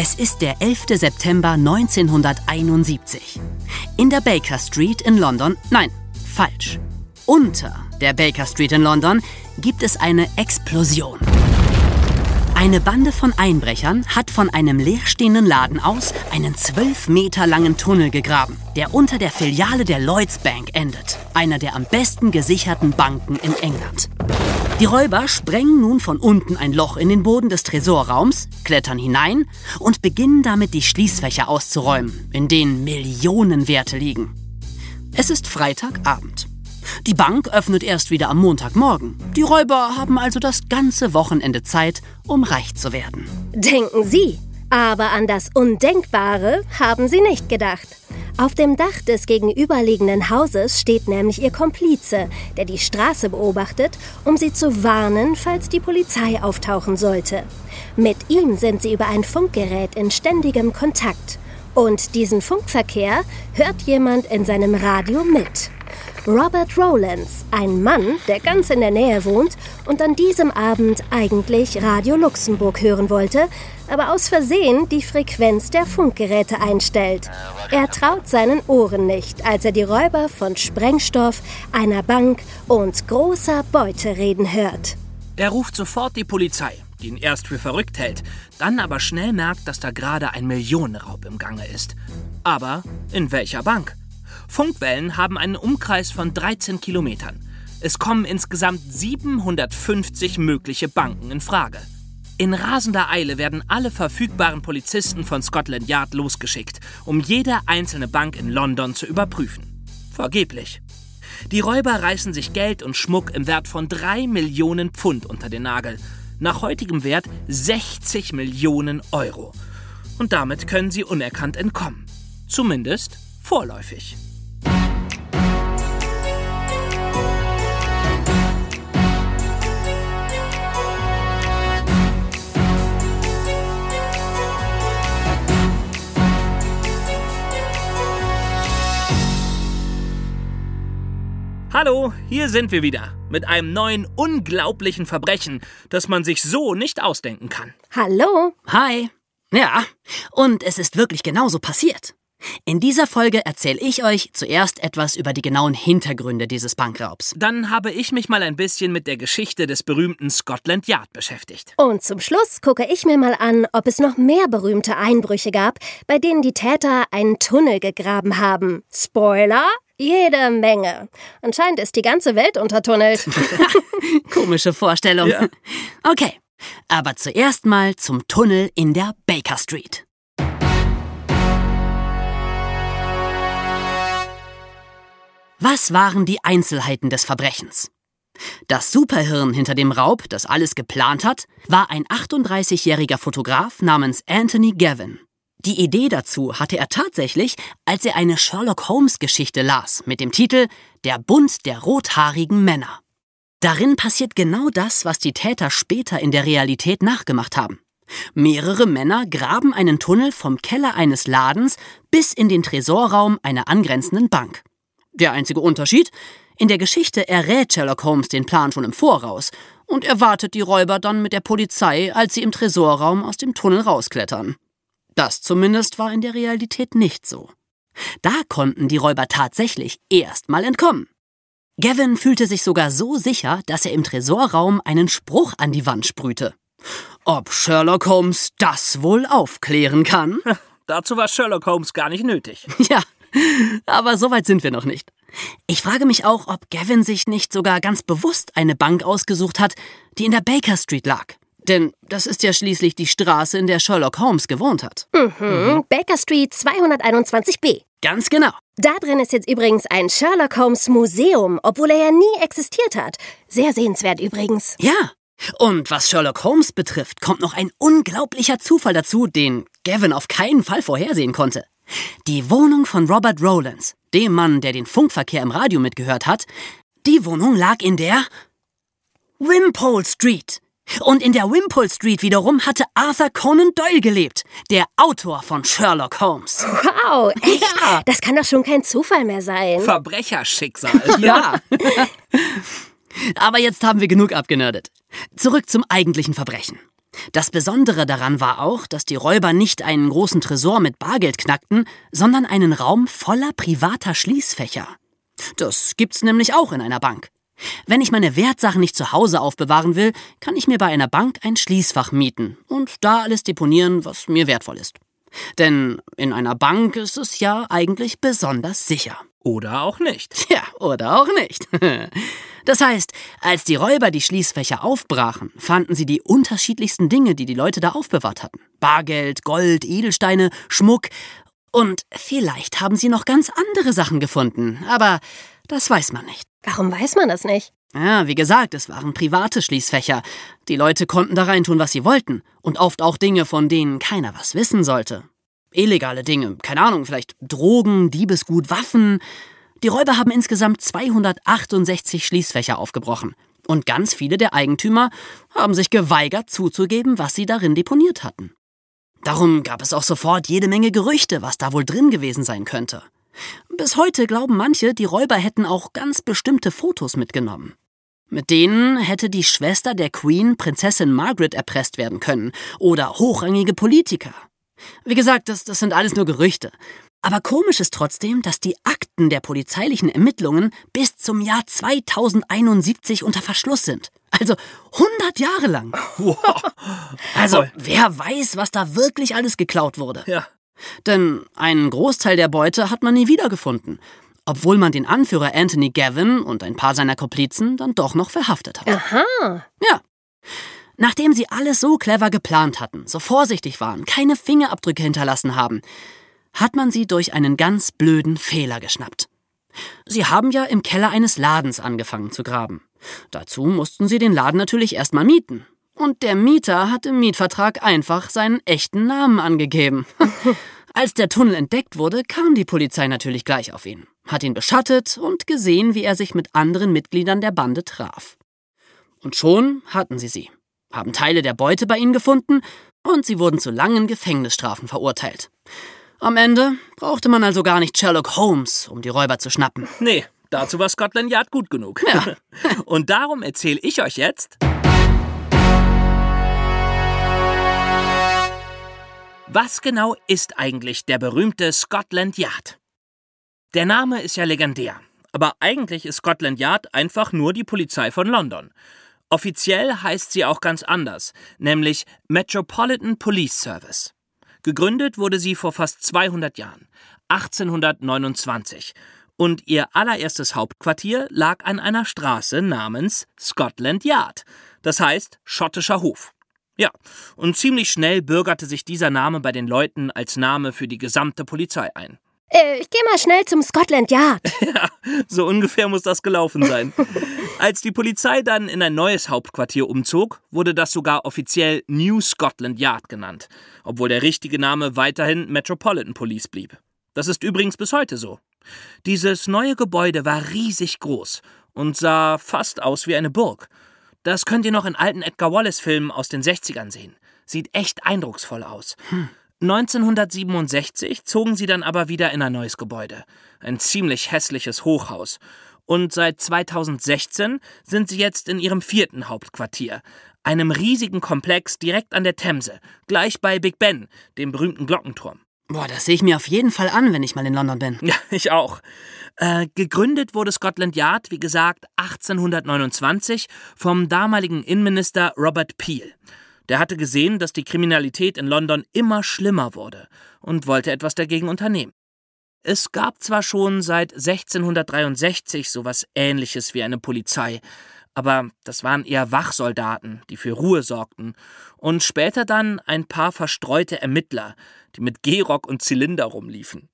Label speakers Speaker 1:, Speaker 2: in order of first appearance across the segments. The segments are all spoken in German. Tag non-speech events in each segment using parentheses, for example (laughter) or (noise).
Speaker 1: Es ist der 11. September 1971. In der Baker Street in London, nein, falsch. Unter der Baker Street in London gibt es eine Explosion. Eine Bande von Einbrechern hat von einem leerstehenden Laden aus einen zwölf Meter langen Tunnel gegraben, der unter der Filiale der Lloyds Bank endet, einer der am besten gesicherten Banken in England. Die Räuber sprengen nun von unten ein Loch in den Boden des Tresorraums, klettern hinein und beginnen damit die Schließfächer auszuräumen, in denen Millionen Werte liegen. Es ist Freitagabend. Die Bank öffnet erst wieder am Montagmorgen. Die Räuber haben also das ganze Wochenende Zeit, um reich zu werden.
Speaker 2: Denken Sie. Aber an das Undenkbare haben Sie nicht gedacht. Auf dem Dach des gegenüberliegenden Hauses steht nämlich Ihr Komplize, der die Straße beobachtet, um Sie zu warnen, falls die Polizei auftauchen sollte. Mit ihm sind Sie über ein Funkgerät in ständigem Kontakt. Und diesen Funkverkehr hört jemand in seinem Radio mit. Robert Rowlands, ein Mann, der ganz in der Nähe wohnt und an diesem Abend eigentlich Radio Luxemburg hören wollte, aber aus Versehen die Frequenz der Funkgeräte einstellt. Er traut seinen Ohren nicht, als er die Räuber von Sprengstoff, einer Bank und großer Beute reden hört.
Speaker 3: Er ruft sofort die Polizei, die ihn erst für verrückt hält, dann aber schnell merkt, dass da gerade ein Millionenraub im Gange ist. Aber in welcher Bank? Funkwellen haben einen Umkreis von 13 Kilometern. Es kommen insgesamt 750 mögliche Banken in Frage. In rasender Eile werden alle verfügbaren Polizisten von Scotland Yard losgeschickt, um jede einzelne Bank in London zu überprüfen. Vergeblich. Die Räuber reißen sich Geld und Schmuck im Wert von 3 Millionen Pfund unter den Nagel. Nach heutigem Wert 60 Millionen Euro. Und damit können sie unerkannt entkommen. Zumindest vorläufig. Hallo, hier sind wir wieder mit einem neuen unglaublichen Verbrechen, das man sich so nicht ausdenken kann.
Speaker 2: Hallo?
Speaker 1: Hi. Ja, und es ist wirklich genauso passiert. In dieser Folge erzähle ich euch zuerst etwas über die genauen Hintergründe dieses Bankraubs.
Speaker 3: Dann habe ich mich mal ein bisschen mit der Geschichte des berühmten Scotland Yard beschäftigt.
Speaker 2: Und zum Schluss gucke ich mir mal an, ob es noch mehr berühmte Einbrüche gab, bei denen die Täter einen Tunnel gegraben haben. Spoiler? Jede Menge. Anscheinend ist die ganze Welt untertunnelt. (laughs)
Speaker 1: Komische Vorstellung.
Speaker 3: Ja.
Speaker 1: Okay, aber zuerst mal zum Tunnel in der Baker Street. Was waren die Einzelheiten des Verbrechens? Das Superhirn hinter dem Raub, das alles geplant hat, war ein 38-jähriger Fotograf namens Anthony Gavin. Die Idee dazu hatte er tatsächlich, als er eine Sherlock Holmes-Geschichte las mit dem Titel Der Bund der rothaarigen Männer. Darin passiert genau das, was die Täter später in der Realität nachgemacht haben. Mehrere Männer graben einen Tunnel vom Keller eines Ladens bis in den Tresorraum einer angrenzenden Bank. Der einzige Unterschied? In der Geschichte errät Sherlock Holmes den Plan schon im Voraus und erwartet die Räuber dann mit der Polizei, als sie im Tresorraum aus dem Tunnel rausklettern. Das zumindest war in der Realität nicht so. Da konnten die Räuber tatsächlich erst mal entkommen. Gavin fühlte sich sogar so sicher, dass er im Tresorraum einen Spruch an die Wand sprühte. Ob Sherlock Holmes das wohl aufklären kann? (laughs)
Speaker 3: Dazu war Sherlock Holmes gar nicht nötig. (laughs)
Speaker 1: Ja, aber so weit sind wir noch nicht. Ich frage mich auch, ob Gavin sich nicht sogar ganz bewusst eine Bank ausgesucht hat, die in der Baker Street lag. Denn das ist ja schließlich die Straße, in der Sherlock Holmes gewohnt hat.
Speaker 2: Mhm. Baker Street 221b.
Speaker 1: Ganz genau.
Speaker 2: Da drin ist jetzt übrigens ein Sherlock Holmes Museum, obwohl er ja nie existiert hat. Sehr sehenswert übrigens.
Speaker 1: Ja. Und was Sherlock Holmes betrifft, kommt noch ein unglaublicher Zufall dazu, den Gavin auf keinen Fall vorhersehen konnte. Die Wohnung von Robert Rowlands, dem Mann, der den Funkverkehr im Radio mitgehört hat, die Wohnung lag in der Wimpole Street. Und in der Wimpole Street wiederum hatte Arthur Conan Doyle gelebt, der Autor von Sherlock Holmes.
Speaker 2: Wow, (laughs) echt?
Speaker 1: Ja.
Speaker 2: Das kann doch schon kein Zufall mehr sein.
Speaker 3: Verbrecherschicksal. (laughs)
Speaker 1: Ja. (laughs) Aber jetzt haben wir genug abgenördet. Zurück zum eigentlichen Verbrechen. Das Besondere daran war auch, dass die Räuber nicht einen großen Tresor mit Bargeld knackten, sondern einen Raum voller privater Schließfächer. Das gibt's nämlich auch in einer Bank. Wenn ich meine Wertsachen nicht zu Hause aufbewahren will, kann ich mir bei einer Bank ein Schließfach mieten und da alles deponieren, was mir wertvoll ist. Denn in einer Bank ist es ja eigentlich besonders sicher.
Speaker 3: Oder auch nicht.
Speaker 1: Ja, oder auch nicht. (laughs) Das heißt, als die Räuber die Schließfächer aufbrachen, fanden sie die unterschiedlichsten Dinge, die die Leute da aufbewahrt hatten. Bargeld, Gold, Edelsteine, Schmuck. Und vielleicht haben sie noch ganz andere Sachen gefunden, aber das weiß man nicht.
Speaker 2: Warum weiß man das nicht?
Speaker 1: Ja, wie gesagt, es waren private Schließfächer. Die Leute konnten da reintun, was sie wollten. Und oft auch Dinge, von denen keiner was wissen sollte. Illegale Dinge, keine Ahnung, vielleicht Drogen, Diebesgut, Waffen. Die Räuber haben insgesamt 268 Schließfächer aufgebrochen. Und ganz viele der Eigentümer haben sich geweigert zuzugeben, was sie darin deponiert hatten. Darum gab es auch sofort jede Menge Gerüchte, was da wohl drin gewesen sein könnte. Bis heute glauben manche, die Räuber hätten auch ganz bestimmte Fotos mitgenommen. Mit denen hätte die Schwester der Queen, Prinzessin Margaret, erpresst werden können oder hochrangige Politiker. Wie gesagt, das, das sind alles nur Gerüchte. Aber komisch ist trotzdem, dass die Akten der polizeilichen Ermittlungen bis zum Jahr 2071 unter Verschluss sind. Also 100 Jahre lang.
Speaker 3: Wow.
Speaker 1: Also wer weiß, was da wirklich alles geklaut wurde.
Speaker 3: Ja.
Speaker 1: Denn einen Großteil der Beute hat man nie wiedergefunden. Obwohl man den Anführer Anthony Gavin und ein paar seiner Komplizen dann doch noch verhaftet hat.
Speaker 2: Aha.
Speaker 1: Ja. Nachdem sie alles so clever geplant hatten, so vorsichtig waren, keine Fingerabdrücke hinterlassen haben, hat man sie durch einen ganz blöden Fehler geschnappt. Sie haben ja im Keller eines Ladens angefangen zu graben. Dazu mussten sie den Laden natürlich erstmal mieten. Und der Mieter hat im Mietvertrag einfach seinen echten Namen angegeben. (laughs) Als der Tunnel entdeckt wurde, kam die Polizei natürlich gleich auf ihn, hat ihn beschattet und gesehen, wie er sich mit anderen Mitgliedern der Bande traf. Und schon hatten sie sie, haben Teile der Beute bei ihnen gefunden und sie wurden zu langen Gefängnisstrafen verurteilt. Am Ende brauchte man also gar nicht Sherlock Holmes, um die Räuber zu schnappen.
Speaker 3: Nee, dazu war Scotland Yard gut genug.
Speaker 1: Ja. (laughs)
Speaker 3: Und darum erzähle ich euch jetzt. Was genau ist eigentlich der berühmte Scotland Yard? Der Name ist ja legendär, aber eigentlich ist Scotland Yard einfach nur die Polizei von London. Offiziell heißt sie auch ganz anders, nämlich Metropolitan Police Service. Gegründet wurde sie vor fast 200 Jahren, 1829, und ihr allererstes Hauptquartier lag an einer Straße namens Scotland Yard, das heißt schottischer Hof. Ja, und ziemlich schnell bürgerte sich dieser Name bei den Leuten als Name für die gesamte Polizei ein. (laughs)
Speaker 2: Äh, ich geh mal schnell zum Scotland Yard. (laughs)
Speaker 3: Ja, so ungefähr muss das gelaufen sein. (laughs) Als die Polizei dann in ein neues Hauptquartier umzog, wurde das sogar offiziell New Scotland Yard genannt, obwohl der richtige Name weiterhin Metropolitan Police blieb. Das ist übrigens bis heute so. Dieses neue Gebäude war riesig groß und sah fast aus wie eine Burg. Das könnt ihr noch in alten Edgar Wallace-Filmen aus den 60ern sehen. Sieht echt eindrucksvoll aus. 1967 zogen sie dann aber wieder in ein neues Gebäude. Ein ziemlich hässliches Hochhaus. Und seit 2016 sind sie jetzt in ihrem vierten Hauptquartier. Einem riesigen Komplex direkt an der Themse. Gleich bei Big Ben, dem berühmten Glockenturm.
Speaker 1: Boah, das sehe ich mir auf jeden Fall an, wenn ich mal in London bin.
Speaker 3: Ja, ich auch. Äh, gegründet wurde Scotland Yard, wie gesagt, 1829 vom damaligen Innenminister Robert Peel. Der hatte gesehen, dass die Kriminalität in London immer schlimmer wurde und wollte etwas dagegen unternehmen. Es gab zwar schon seit 1663 sowas ähnliches wie eine Polizei, aber das waren eher Wachsoldaten, die für Ruhe sorgten, und später dann ein paar verstreute Ermittler, die mit Gehrock und Zylinder rumliefen.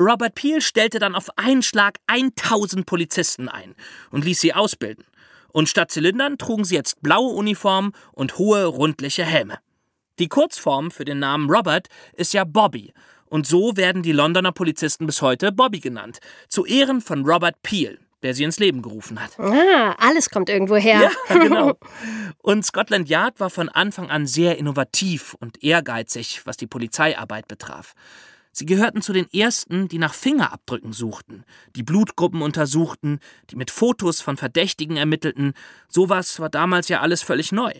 Speaker 3: Robert Peel stellte dann auf einen Schlag 1000 Polizisten ein und ließ sie ausbilden. Und statt Zylindern trugen sie jetzt blaue Uniformen und hohe, rundliche Helme. Die Kurzform für den Namen Robert ist ja Bobby, und so werden die Londoner Polizisten bis heute Bobby genannt, zu Ehren von Robert Peel, der sie ins Leben gerufen hat.
Speaker 2: Ah, alles kommt irgendwo her.
Speaker 3: Ja, (laughs) genau. Und Scotland Yard war von Anfang an sehr innovativ und ehrgeizig, was die Polizeiarbeit betraf. Sie gehörten zu den ersten, die nach Fingerabdrücken suchten, die Blutgruppen untersuchten, die mit Fotos von Verdächtigen ermittelten. Sowas war damals ja alles völlig neu.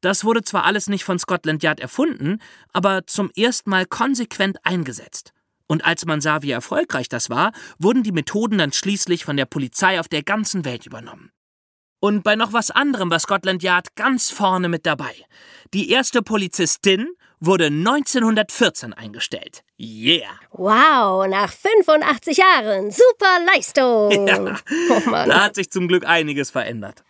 Speaker 3: Das wurde zwar alles nicht von Scotland Yard erfunden, aber zum ersten Mal konsequent eingesetzt. Und als man sah, wie erfolgreich das war, wurden die Methoden dann schließlich von der Polizei auf der ganzen Welt übernommen. Und bei noch was anderem war Scotland Yard ganz vorne mit dabei. Die erste Polizistin wurde 1914 eingestellt. Yeah!
Speaker 2: Wow, nach 85 Jahren. Super Leistung. (laughs)
Speaker 3: Ja, oh da hat sich zum Glück einiges verändert.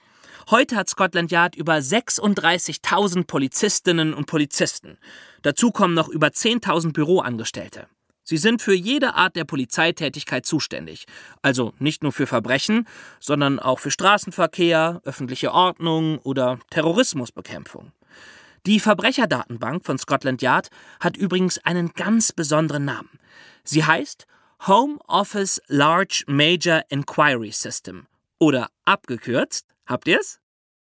Speaker 3: Heute hat Scotland Yard über 36.000 Polizistinnen und Polizisten. Dazu kommen noch über 10.000 Büroangestellte. Sie sind für jede Art der Polizeitätigkeit zuständig. Also nicht nur für Verbrechen, sondern auch für Straßenverkehr, öffentliche Ordnung oder Terrorismusbekämpfung. Die Verbrecherdatenbank von Scotland Yard hat übrigens einen ganz besonderen Namen. Sie heißt Home Office Large Major Inquiry System oder abgekürzt, habt ihr's?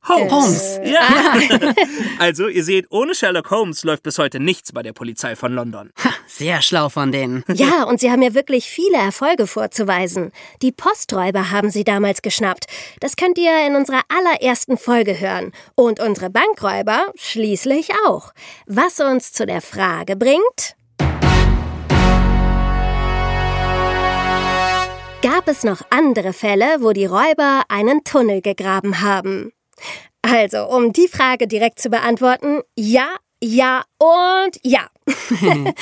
Speaker 3: Holmes. Holmes. Ja. Ah. (laughs) Also, ihr seht, ohne Sherlock Holmes läuft bis heute nichts bei der Polizei von London.
Speaker 1: Ha, sehr schlau von denen. (laughs)
Speaker 2: Ja, und sie haben ja wirklich viele Erfolge vorzuweisen. Die Posträuber haben sie damals geschnappt. Das könnt ihr in unserer allerersten Folge hören. Und unsere Bankräuber schließlich auch. Was uns zu der Frage bringt. Gab es noch andere Fälle, wo die Räuber einen Tunnel gegraben haben? Also, um die Frage direkt zu beantworten, ja, ja und ja. (laughs)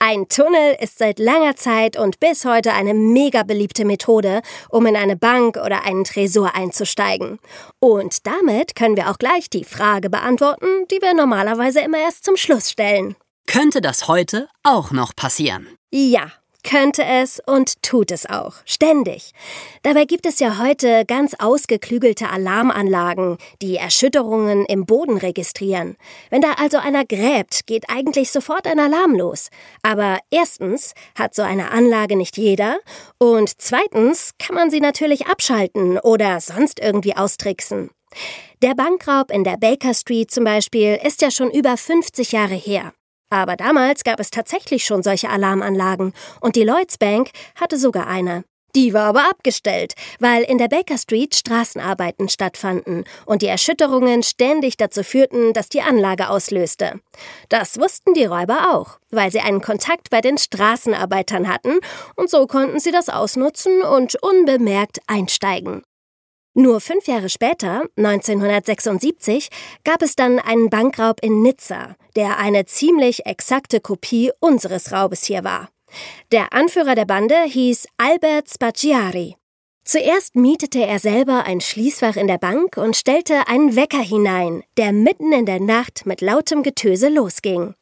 Speaker 2: ein Tunnel ist seit langer Zeit und bis heute eine mega beliebte Methode, um in eine Bank oder einen Tresor einzusteigen. Und damit können wir auch gleich die Frage beantworten, die wir normalerweise immer erst zum Schluss stellen.
Speaker 1: Könnte das heute auch noch passieren?
Speaker 2: Ja, könnte es und tut es auch, ständig. Dabei gibt es ja heute ganz ausgeklügelte Alarmanlagen, die Erschütterungen im Boden registrieren. Wenn da also einer gräbt, geht eigentlich sofort ein Alarm los. Aber erstens hat so eine Anlage nicht jeder und zweitens kann man sie natürlich abschalten oder sonst irgendwie austricksen. Der Bankraub in der Baker Street zum Beispiel ist ja schon über 50 Jahre her. Aber damals gab es tatsächlich schon solche Alarmanlagen und die Lloyds Bank hatte sogar eine. Die war aber abgestellt, weil in der Baker Street Straßenarbeiten stattfanden und die Erschütterungen ständig dazu führten, dass die Anlage auslöste. Das wussten die Räuber auch, weil sie einen Kontakt bei den Straßenarbeitern hatten und so konnten sie das ausnutzen und unbemerkt einsteigen. Nur fünf Jahre später, 1976, gab es dann einen Bankraub in Nizza, der eine ziemlich exakte Kopie unseres Raubes hier war. Der Anführer der Bande hieß Albert Spaggiari. Zuerst mietete er selber ein Schließfach in der Bank und stellte einen Wecker hinein, der mitten in der Nacht mit lautem Getöse losging.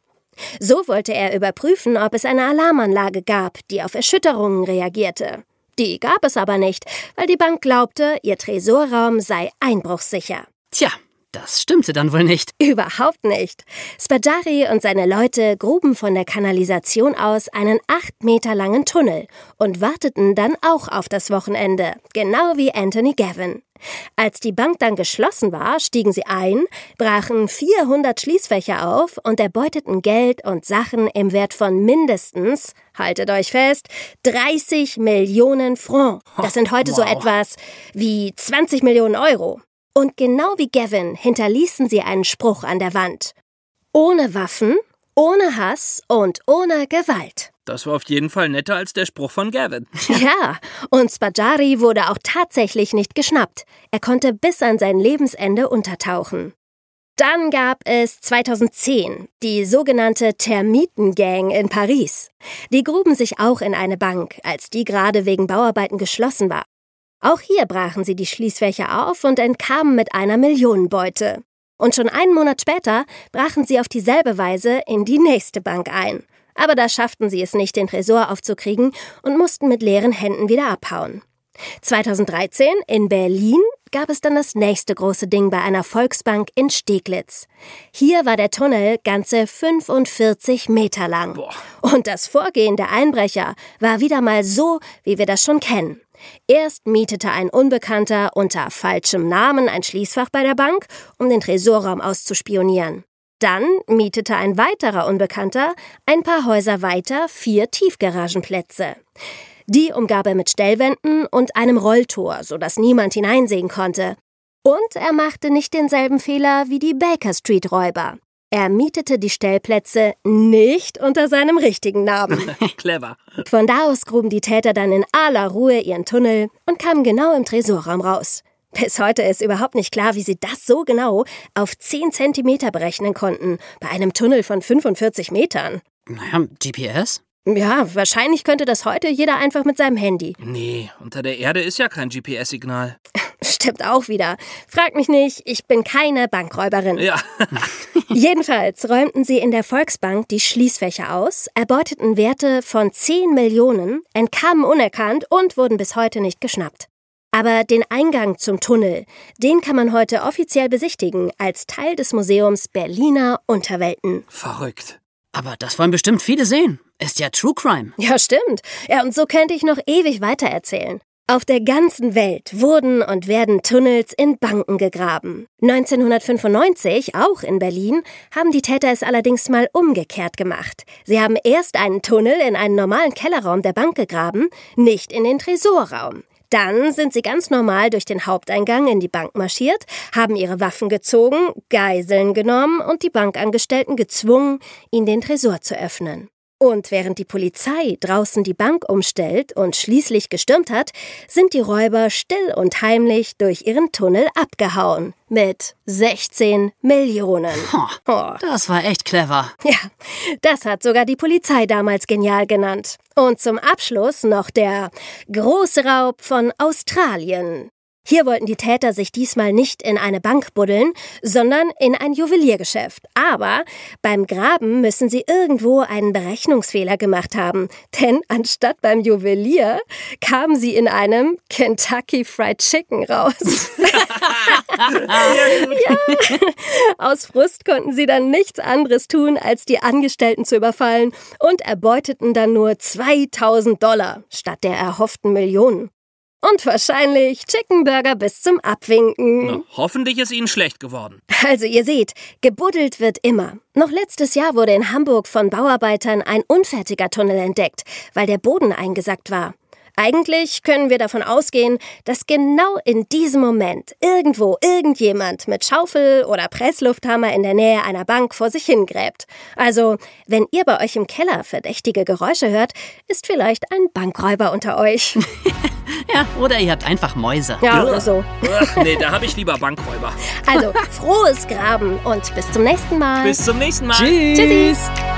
Speaker 2: So wollte er überprüfen, ob es eine Alarmanlage gab, die auf Erschütterungen reagierte. Die gab es aber nicht, weil die Bank glaubte, ihr Tresorraum sei einbruchssicher.
Speaker 1: Tja, das stimmte dann wohl nicht.
Speaker 2: Überhaupt nicht. Spadari und seine Leute gruben von der Kanalisation aus einen acht Meter langen Tunnel und warteten dann auch auf das Wochenende, genau wie Anthony Gavin. Als die Bank dann geschlossen war, stiegen sie ein, brachen 400 Schließfächer auf und erbeuteten Geld und Sachen im Wert von mindestens, haltet euch fest, 30 Millionen Francs. Das sind heute wow. so etwas wie 20 Millionen Euro. Und genau wie Gavin hinterließen sie einen Spruch an der Wand. Ohne Waffen, ohne Hass und ohne Gewalt.
Speaker 3: Das war auf jeden Fall netter als der Spruch von Gavin. (laughs)
Speaker 2: Ja, und Spajari wurde auch tatsächlich nicht geschnappt. Er konnte bis an sein Lebensende untertauchen. Dann gab es 2010 die sogenannte Termitengang in Paris. Die gruben sich auch in eine Bank, als die gerade wegen Bauarbeiten geschlossen war. Auch hier brachen sie die Schließfächer auf und entkamen mit einer Millionenbeute. Und schon einen Monat später brachen sie auf dieselbe Weise in die nächste Bank ein. Aber da schafften sie es nicht, den Tresor aufzukriegen und mussten mit leeren Händen wieder abhauen. 2013 in Berlin gab es dann das nächste große Ding bei einer Volksbank in Steglitz. Hier war der Tunnel ganze 45 Meter lang. Und das Vorgehen der Einbrecher war wieder mal so, wie wir das schon kennen. Erst mietete ein Unbekannter unter falschem Namen ein Schließfach bei der Bank, um den Tresorraum auszuspionieren. Dann mietete ein weiterer Unbekannter ein paar Häuser weiter vier Tiefgaragenplätze. Die umgab er mit Stellwänden und einem Rolltor, sodass niemand hineinsehen konnte. Und er machte nicht denselben Fehler wie die Baker Street Räuber. Er mietete die Stellplätze nicht unter seinem richtigen Namen. (laughs)
Speaker 3: Clever.
Speaker 2: Von da aus gruben die Täter dann in aller Ruhe ihren Tunnel und kamen genau im Tresorraum raus. Bis heute ist überhaupt nicht klar, wie sie das so genau auf 10 Zentimeter berechnen konnten, bei einem Tunnel von 45 Metern.
Speaker 1: Naja, GPS?
Speaker 2: Ja, wahrscheinlich könnte das heute jeder einfach mit seinem Handy.
Speaker 3: Nee, unter der Erde ist ja kein GPS-Signal. (laughs)
Speaker 2: Stimmt auch wieder. Frag mich nicht, ich bin keine Bankräuberin.
Speaker 3: Ja. (laughs)
Speaker 2: Jedenfalls räumten sie in der Volksbank die Schließfächer aus, erbeuteten Werte von 10 Millionen, entkamen unerkannt und wurden bis heute nicht geschnappt. Aber den Eingang zum Tunnel, den kann man heute offiziell besichtigen als Teil des Museums Berliner Unterwelten.
Speaker 3: Verrückt.
Speaker 1: Aber das wollen bestimmt viele sehen. Ist ja True Crime.
Speaker 2: Ja, stimmt. Ja, und so könnte ich noch ewig weitererzählen. Auf der ganzen Welt wurden und werden Tunnels in Banken gegraben. 1995, auch in Berlin, haben die Täter es allerdings mal umgekehrt gemacht. Sie haben erst einen Tunnel in einen normalen Kellerraum der Bank gegraben, nicht in den Tresorraum. Dann sind sie ganz normal durch den Haupteingang in die Bank marschiert, haben ihre Waffen gezogen, Geiseln genommen und die Bankangestellten gezwungen, ihnen den Tresor zu öffnen. Und während die Polizei draußen die Bank umstellt und schließlich gestürmt hat, sind die Räuber still und heimlich durch ihren Tunnel abgehauen. Mit 16 Millionen.
Speaker 1: Oh, das war echt clever.
Speaker 2: Ja, das hat sogar die Polizei damals genial genannt. Und zum Abschluss noch der große Raub von Australien. Hier wollten die Täter sich diesmal nicht in eine Bank buddeln, sondern in ein Juweliergeschäft. Aber beim Graben müssen sie irgendwo einen Berechnungsfehler gemacht haben. Denn anstatt beim Juwelier kamen sie in einem Kentucky Fried Chicken raus. (laughs) (laughs) ja. Aus Frust konnten sie dann nichts anderes tun, als die Angestellten zu überfallen und erbeuteten dann nur 2000 Dollar statt der erhofften Millionen. Und wahrscheinlich Chickenburger bis zum Abwinken.
Speaker 3: Na, hoffentlich ist Ihnen schlecht geworden.
Speaker 2: Also ihr seht, gebuddelt wird immer. Noch letztes Jahr wurde in Hamburg von Bauarbeitern ein unfertiger Tunnel entdeckt, weil der Boden eingesackt war. Eigentlich können wir davon ausgehen, dass genau in diesem Moment irgendwo irgendjemand mit Schaufel oder Presslufthammer in der Nähe einer Bank vor sich hingräbt. Also, wenn ihr bei euch im Keller verdächtige Geräusche hört, ist vielleicht ein Bankräuber unter euch. (laughs)
Speaker 1: ja, oder ihr habt einfach Mäuse.
Speaker 2: Ja, oder so.
Speaker 3: Ach, nee, da habe ich lieber Bankräuber.
Speaker 2: Also, frohes Graben und bis zum nächsten Mal.
Speaker 3: Bis zum nächsten Mal.
Speaker 1: Tschüss.
Speaker 2: Tschüssi.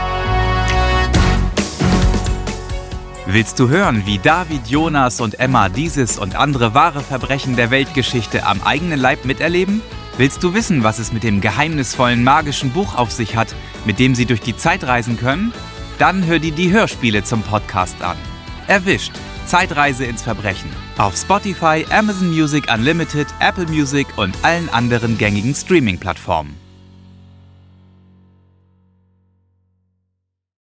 Speaker 4: Willst du hören, wie David, Jonas und Emma dieses und andere wahre Verbrechen der Weltgeschichte am eigenen Leib miterleben? Willst du wissen, was es mit dem geheimnisvollen magischen Buch auf sich hat, mit dem sie durch die Zeit reisen können? Dann hör dir die Hörspiele zum Podcast an. Erwischt. Zeitreise ins Verbrechen. Auf Spotify, Amazon Music Unlimited, Apple Music und allen anderen gängigen Streaming-Plattformen.